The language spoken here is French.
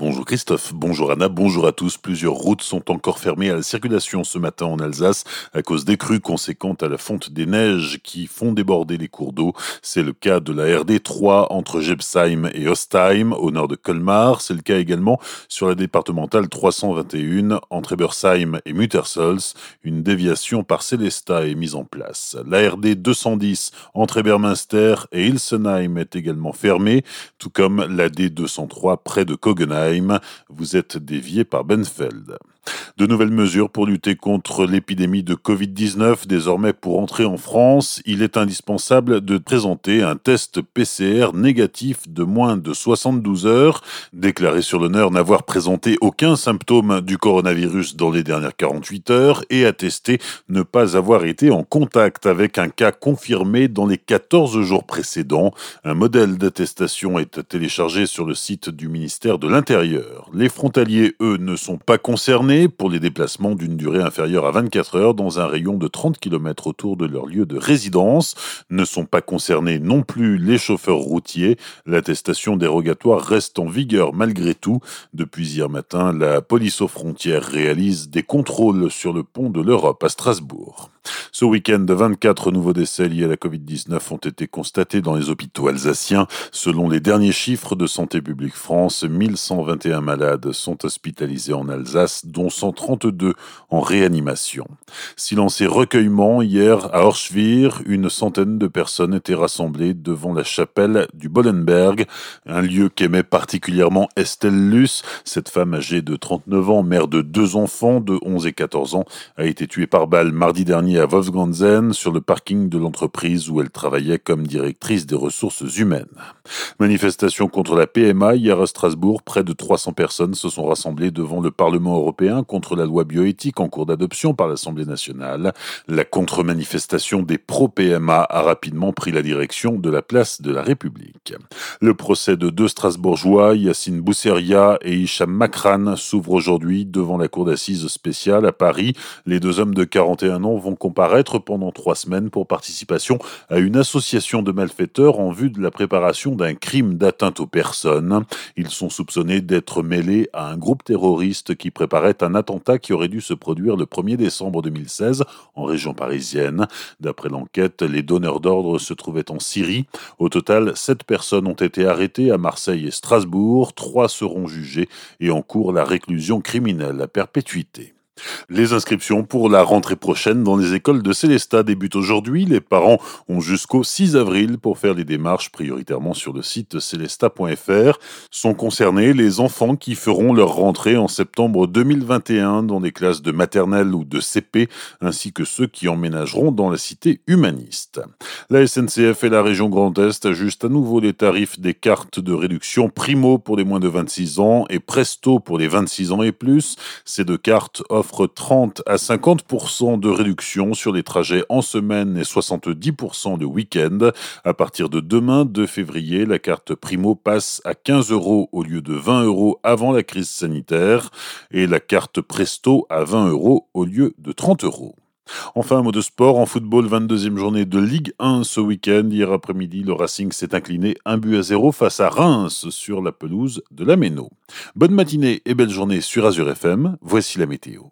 Bonjour Christophe, bonjour Anna, bonjour à tous. Plusieurs routes sont encore fermées à la circulation ce matin en Alsace à cause des crues conséquentes à la fonte des neiges qui font déborder les cours d'eau. C'est le cas de la RD 3 entre Gebsheim et Ostheim au nord de Colmar. C'est le cas également sur la départementale 321 entre Ebersheim et Muttersols. Une déviation par Célesta est mise en place. La RD 210 entre Ebermünster et Ilsenheim est également fermée, tout comme la D 203 près de Kogenheim vous êtes dévié par Benfeld. De nouvelles mesures pour lutter contre l'épidémie de Covid-19. Désormais, pour entrer en France, il est indispensable de présenter un test PCR négatif de moins de 72 heures, déclarer sur l'honneur n'avoir présenté aucun symptôme du coronavirus dans les dernières 48 heures et attester ne pas avoir été en contact avec un cas confirmé dans les 14 jours précédents. Un modèle d'attestation est téléchargé sur le site du ministère de l'Intérieur. Les frontaliers, eux, ne sont pas concernés pour les déplacements d'une durée inférieure à 24 heures dans un rayon de 30 km autour de leur lieu de résidence. Ne sont pas concernés non plus les chauffeurs routiers. L'attestation dérogatoire reste en vigueur malgré tout. Depuis hier matin, la police aux frontières réalise des contrôles sur le pont de l'Europe à Strasbourg. Ce week-end, 24 nouveaux décès liés à la Covid-19 ont été constatés dans les hôpitaux alsaciens. Selon les derniers chiffres de Santé publique France, 1121 malades sont hospitalisés en Alsace, dont 132 en réanimation. Silence et recueillement, hier à Orschwir, une centaine de personnes étaient rassemblées devant la chapelle du Bollenberg, un lieu qu'aimait particulièrement Estelle Luce. Cette femme âgée de 39 ans, mère de deux enfants de 11 et 14 ans, a été tuée par balle mardi dernier à Wolfganzen sur le parking de l'entreprise où elle travaillait comme directrice des ressources humaines. Manifestation contre la PMA hier à Strasbourg, près de 300 personnes se sont rassemblées devant le Parlement européen contre la loi bioéthique en cours d'adoption par l'Assemblée nationale. La contre-manifestation des pro-PMA a rapidement pris la direction de la place de la République. Le procès de deux Strasbourgeois, Yacine Bousseria et Hicham Makran, s'ouvre aujourd'hui devant la cour d'assises spéciale à Paris. Les deux hommes de 41 ans vont comparaître pendant trois semaines pour participation à une association de malfaiteurs en vue de la préparation d'un crime d'atteinte aux personnes. Ils sont soupçonnés d'être mêlés à un groupe terroriste qui préparait un attentat qui aurait dû se produire le 1er décembre 2016 en région parisienne. D'après l'enquête, les donneurs d'ordre se trouvaient en Syrie. Au total, sept personnes ont été arrêtées à Marseille et Strasbourg, trois seront jugées et encourent la réclusion criminelle à perpétuité. Les inscriptions pour la rentrée prochaine dans les écoles de Célestat débutent aujourd'hui. Les parents ont jusqu'au 6 avril pour faire les démarches prioritairement sur le site célestat.fr. Sont concernés les enfants qui feront leur rentrée en septembre 2021 dans des classes de maternelle ou de CP, ainsi que ceux qui emménageront dans la cité humaniste. La SNCF et la région Grand Est ajustent à nouveau les tarifs des cartes de réduction Primo pour les moins de 26 ans et Presto pour les 26 ans et plus. Ces deux cartes offrent 30 à 50% de réduction sur les trajets en semaine et 70% de week-end. À partir de demain, 2 février, la carte Primo passe à 15 euros au lieu de 20 euros avant la crise sanitaire et la carte Presto à 20 euros au lieu de 30 euros. Enfin, un mot de sport. En football, 22e journée de Ligue 1 ce week-end. Hier après-midi, le Racing s'est incliné un but à zéro face à Reims sur la pelouse de la Méno. Bonne matinée et belle journée sur Azure FM. Voici la météo.